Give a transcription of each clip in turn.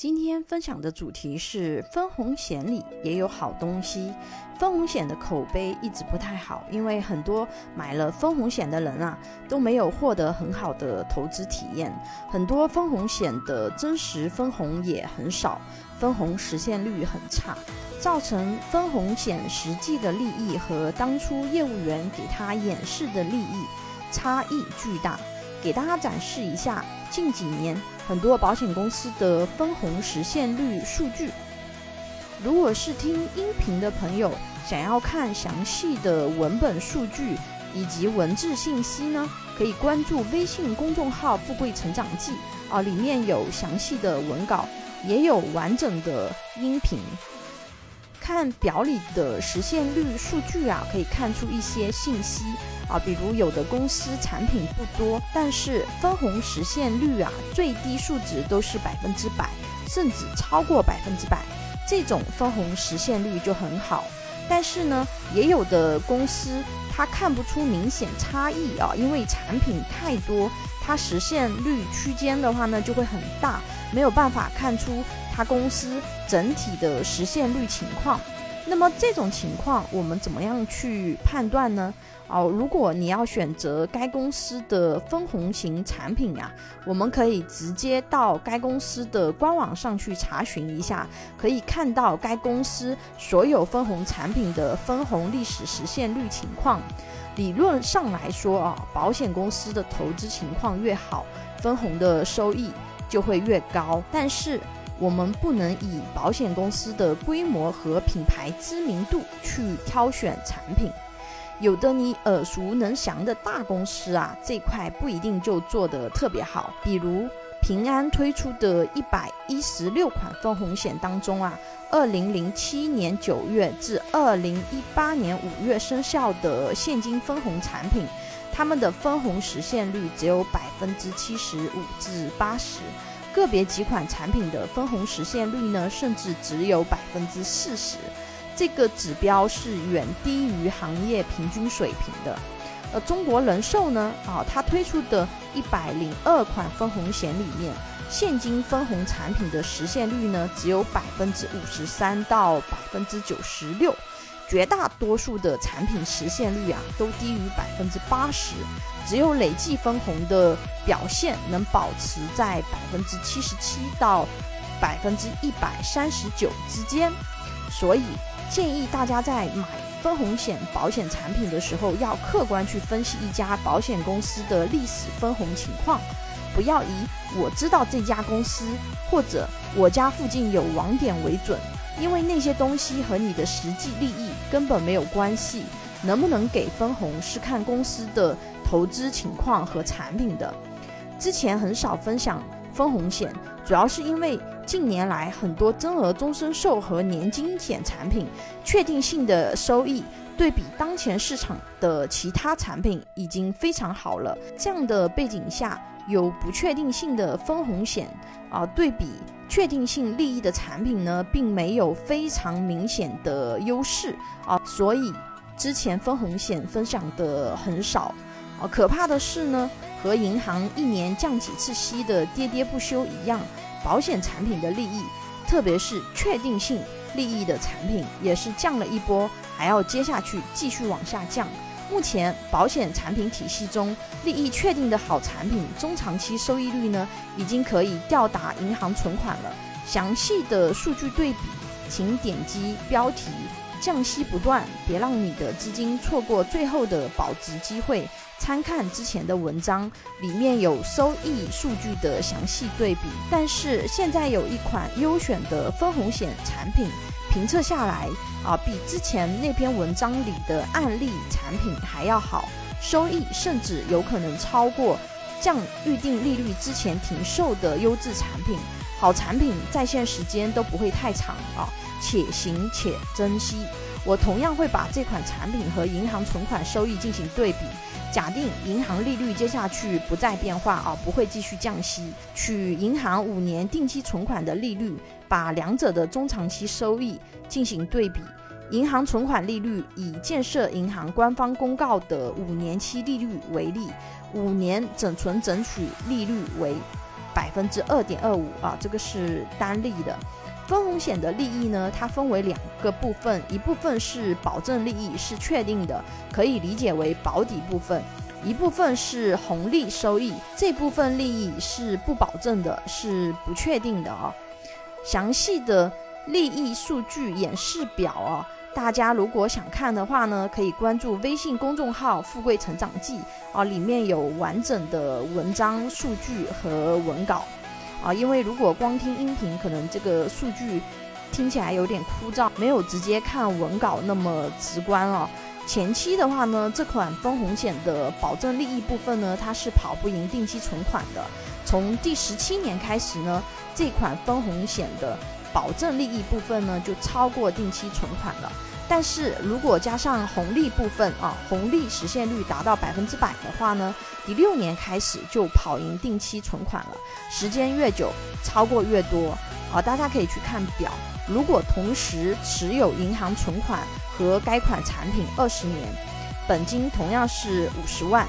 今天分享的主题是分红险里也有好东西。分红险的口碑一直不太好，因为很多买了分红险的人啊都没有获得很好的投资体验，很多分红险的真实分红也很少，分红实现率很差，造成分红险实际的利益和当初业务员给他演示的利益差异巨大。给大家展示一下近几年。很多保险公司的分红实现率数据。如果是听音频的朋友，想要看详细的文本数据以及文字信息呢，可以关注微信公众号“富贵成长记”啊，里面有详细的文稿，也有完整的音频。看表里的实现率数据啊，可以看出一些信息。啊，比如有的公司产品不多，但是分红实现率啊，最低数值都是百分之百，甚至超过百分之百，这种分红实现率就很好。但是呢，也有的公司它看不出明显差异啊，因为产品太多，它实现率区间的话呢就会很大，没有办法看出公司整体的实现率情况。那么这种情况，我们怎么样去判断呢？哦，如果你要选择该公司的分红型产品呀，我们可以直接到该公司的官网上去查询一下，可以看到该公司所有分红产品的分红历史实现率情况。理论上来说啊，保险公司的投资情况越好，分红的收益就会越高。但是我们不能以保险公司的规模和品牌知名度去挑选产品。有的你耳熟能详的大公司啊，这块不一定就做得特别好。比如平安推出的一百一十六款分红险当中啊，二零零七年九月至二零一八年五月生效的现金分红产品，他们的分红实现率只有百分之七十五至八十，个别几款产品的分红实现率呢，甚至只有百分之四十。这个指标是远低于行业平均水平的。呃，中国人寿呢，啊，它推出的一百零二款分红险里面，现金分红产品的实现率呢，只有百分之五十三到百分之九十六，绝大多数的产品实现率啊，都低于百分之八十，只有累计分红的表现能保持在百分之七十七到百分之一百三十九之间，所以。建议大家在买分红险保险产品的时候，要客观去分析一家保险公司的历史分红情况，不要以我知道这家公司或者我家附近有网点为准，因为那些东西和你的实际利益根本没有关系。能不能给分红是看公司的投资情况和产品的。之前很少分享分红险，主要是因为。近年来，很多增额终身寿和年金险产品确定性的收益，对比当前市场的其他产品已经非常好了。这样的背景下，有不确定性的分红险啊，对比确定性利益的产品呢，并没有非常明显的优势啊。所以之前分红险分享的很少啊。可怕的是呢，和银行一年降几次息的喋喋不休一样。保险产品的利益，特别是确定性利益的产品，也是降了一波，还要接下去继续往下降。目前保险产品体系中，利益确定的好产品，中长期收益率呢，已经可以吊打银行存款了。详细的数据对比，请点击标题。降息不断，别让你的资金错过最后的保值机会。参看之前的文章，里面有收益数据的详细对比。但是现在有一款优选的分红险产品，评测下来啊，比之前那篇文章里的案例产品还要好，收益甚至有可能超过降预定利率之前停售的优质产品。好产品在线时间都不会太长啊。且行且珍惜。我同样会把这款产品和银行存款收益进行对比。假定银行利率接下去不再变化啊，不会继续降息，取银行五年定期存款的利率，把两者的中长期收益进行对比。银行存款利率以建设银行官方公告的五年期利率为例，五年整存整取利率为百分之二点二五啊，这个是单利的。分红险的利益呢，它分为两个部分，一部分是保证利益，是确定的，可以理解为保底部分；一部分是红利收益，这部分利益是不保证的，是不确定的啊。详细的利益数据演示表啊，大家如果想看的话呢，可以关注微信公众号“富贵成长记”啊，里面有完整的文章、数据和文稿。啊，因为如果光听音频，可能这个数据听起来有点枯燥，没有直接看文稿那么直观啊。前期的话呢，这款分红险的保证利益部分呢，它是跑不赢定期存款的。从第十七年开始呢，这款分红险的保证利益部分呢，就超过定期存款了。但是如果加上红利部分啊，红利实现率达到百分之百的话呢，第六年开始就跑赢定期存款了。时间越久，超过越多啊！大家可以去看表。如果同时持有银行存款和该款产品二十年，本金同样是五十万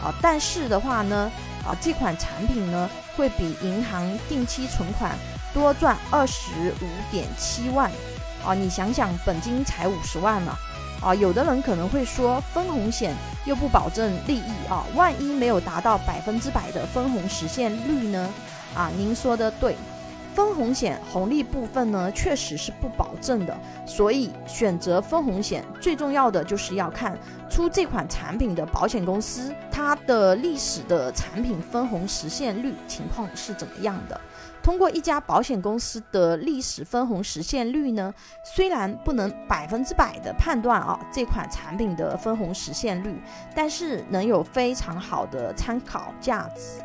啊，但是的话呢，啊这款产品呢会比银行定期存款多赚二十五点七万。啊，你想想，本金才五十万了，啊，有的人可能会说，分红险又不保证利益啊，万一没有达到百分之百的分红实现率呢？啊，您说的对，分红险红利部分呢，确实是不保证的，所以选择分红险最重要的就是要看出这款产品的保险公司，它的历史的产品分红实现率情况是怎么样的。通过一家保险公司的历史分红实现率呢，虽然不能百分之百的判断啊这款产品的分红实现率，但是能有非常好的参考价值。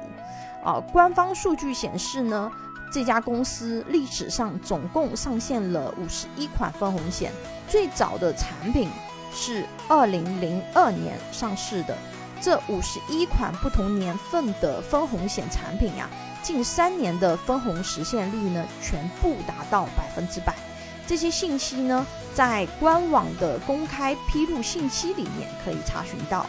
啊，官方数据显示呢，这家公司历史上总共上线了五十一款分红险，最早的产品是二零零二年上市的。这五十一款不同年份的分红险产品呀。近三年的分红实现率呢，全部达到百分之百。这些信息呢，在官网的公开披露信息里面可以查询到。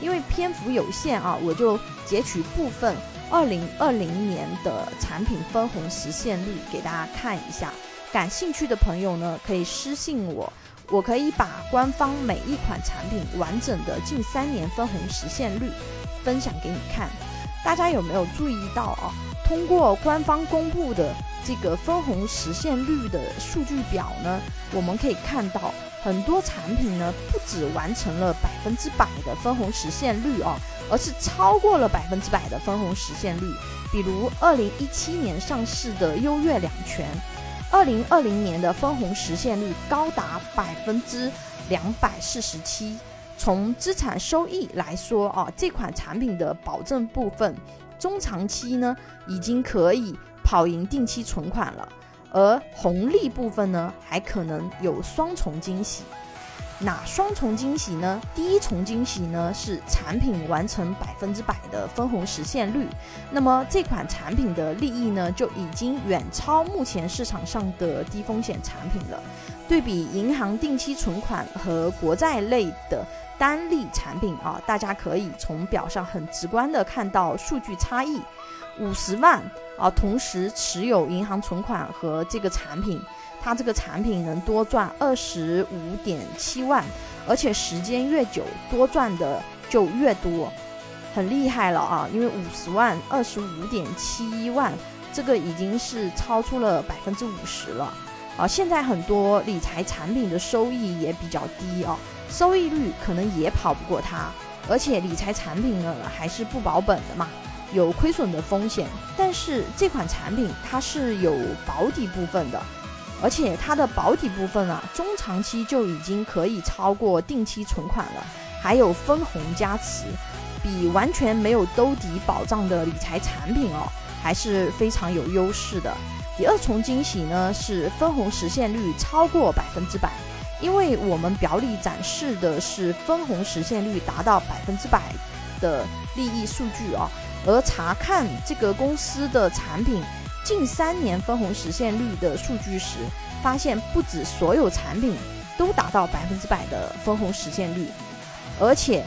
因为篇幅有限啊，我就截取部分二零二零年的产品分红实现率给大家看一下。感兴趣的朋友呢，可以私信我，我可以把官方每一款产品完整的近三年分红实现率分享给你看。大家有没有注意到啊？通过官方公布的这个分红实现率的数据表呢，我们可以看到很多产品呢不止完成了百分之百的分红实现率哦，而是超过了百分之百的分红实现率。比如二零一七年上市的优越两全，二零二零年的分红实现率高达百分之两百四十七。从资产收益来说啊，这款产品的保证部分。中长期呢，已经可以跑赢定期存款了，而红利部分呢，还可能有双重惊喜。哪双重惊喜呢？第一重惊喜呢是产品完成百分之百的分红实现率，那么这款产品的利益呢就已经远超目前市场上的低风险产品了。对比银行定期存款和国债类的。单利产品啊，大家可以从表上很直观的看到数据差异。五十万啊，同时持有银行存款和这个产品，它这个产品能多赚二十五点七万，而且时间越久，多赚的就越多，很厉害了啊！因为五十万二十五点七万，这个已经是超出了百分之五十了啊！现在很多理财产品的收益也比较低啊。收益率可能也跑不过它，而且理财产品呢还是不保本的嘛，有亏损的风险。但是这款产品它是有保底部分的，而且它的保底部分啊，中长期就已经可以超过定期存款了，还有分红加持，比完全没有兜底保障的理财产品哦，还是非常有优势的。第二重惊喜呢是分红实现率超过百分之百。因为我们表里展示的是分红实现率达到百分之百的利益数据啊，而查看这个公司的产品近三年分红实现率的数据时，发现不止所有产品都达到百分之百的分红实现率，而且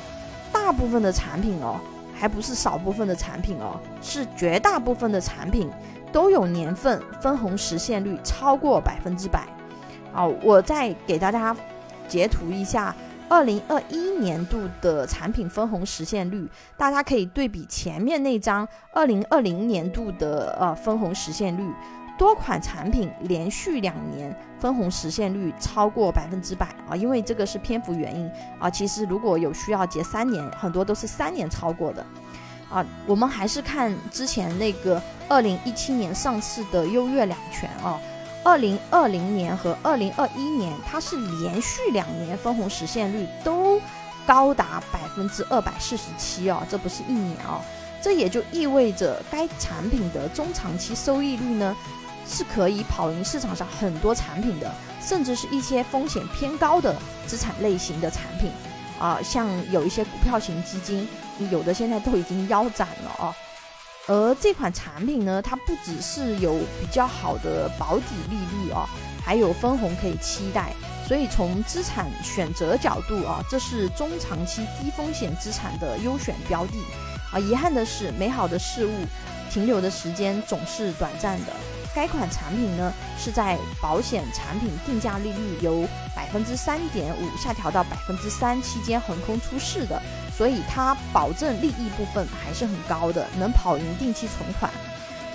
大部分的产品哦还不是少部分的产品哦，是绝大部分的产品都有年份分红实现率超过百分之百。好，我再给大家截图一下二零二一年度的产品分红实现率，大家可以对比前面那张二零二零年度的呃分红实现率。多款产品连续两年分红实现率超过百分之百啊，因为这个是篇幅原因啊。其实如果有需要结三年，很多都是三年超过的啊。我们还是看之前那个二零一七年上市的优越两全啊，二零二零年和二零二一年它是连续两年分红实现率都高达百分之二百四十七哦，这不是一年哦，这也就意味着该产品的中长期收益率呢。是可以跑赢市场上很多产品的，甚至是一些风险偏高的资产类型的产品啊，像有一些股票型基金，有的现在都已经腰斩了哦。而这款产品呢，它不只是有比较好的保底利率哦，还有分红可以期待，所以从资产选择角度啊，这是中长期低风险资产的优选标的啊。遗憾的是，美好的事物停留的时间总是短暂的。该款产品呢是在保险产品定价利率由百分之三点五下调到百分之三期间横空出世的，所以它保证利益部分还是很高的，能跑赢定期存款。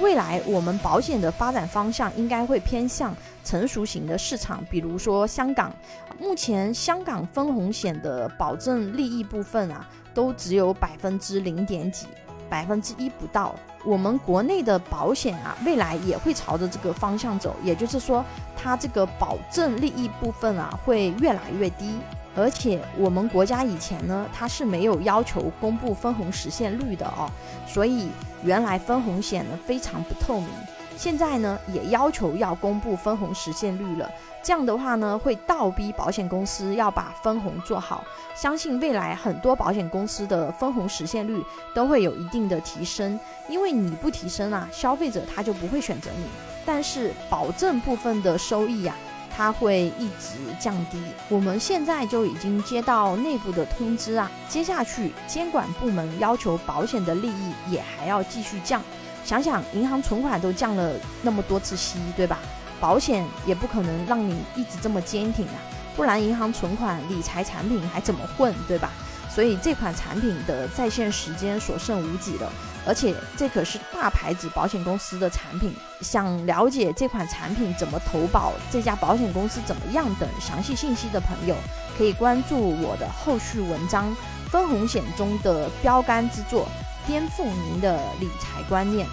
未来我们保险的发展方向应该会偏向成熟型的市场，比如说香港。目前香港分红险的保证利益部分啊，都只有百分之零点几。百分之一不到，我们国内的保险啊，未来也会朝着这个方向走，也就是说，它这个保证利益部分啊会越来越低，而且我们国家以前呢，它是没有要求公布分红实现率的哦，所以原来分红险呢非常不透明。现在呢，也要求要公布分红实现率了。这样的话呢，会倒逼保险公司要把分红做好。相信未来很多保险公司的分红实现率都会有一定的提升。因为你不提升啊，消费者他就不会选择你。但是保证部分的收益呀，它会一直降低。我们现在就已经接到内部的通知啊，接下去监管部门要求保险的利益也还要继续降。想想银行存款都降了那么多次息，对吧？保险也不可能让你一直这么坚挺啊，不然银行存款理财产品还怎么混，对吧？所以这款产品的在线时间所剩无几了，而且这可是大牌子保险公司的产品。想了解这款产品怎么投保，这家保险公司怎么样等详细信息的朋友，可以关注我的后续文章《分红险中的标杆之作》。颠覆您的理财观念，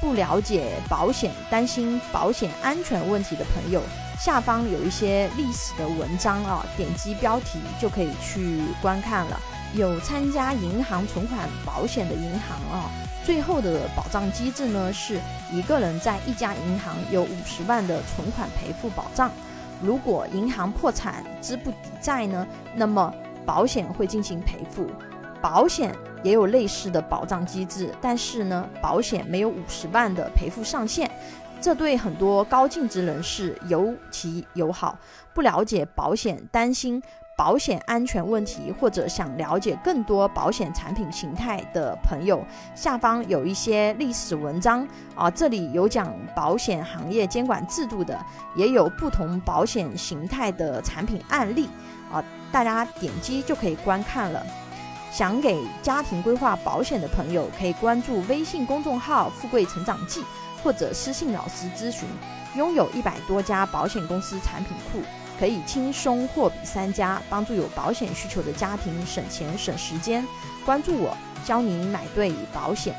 不了解保险、担心保险安全问题的朋友，下方有一些历史的文章啊，点击标题就可以去观看了。有参加银行存款保险的银行啊，最后的保障机制呢，是一个人在一家银行有五十万的存款赔付保障，如果银行破产资不抵债呢，那么保险会进行赔付。保险也有类似的保障机制，但是呢，保险没有五十万的赔付上限，这对很多高净值人士尤其友好。不了解保险、担心保险安全问题，或者想了解更多保险产品形态的朋友，下方有一些历史文章啊，这里有讲保险行业监管制度的，也有不同保险形态的产品案例啊，大家点击就可以观看了。想给家庭规划保险的朋友，可以关注微信公众号“富贵成长记”，或者私信老师咨询。拥有一百多家保险公司产品库，可以轻松货比三家，帮助有保险需求的家庭省钱省时间。关注我，教您买对保险。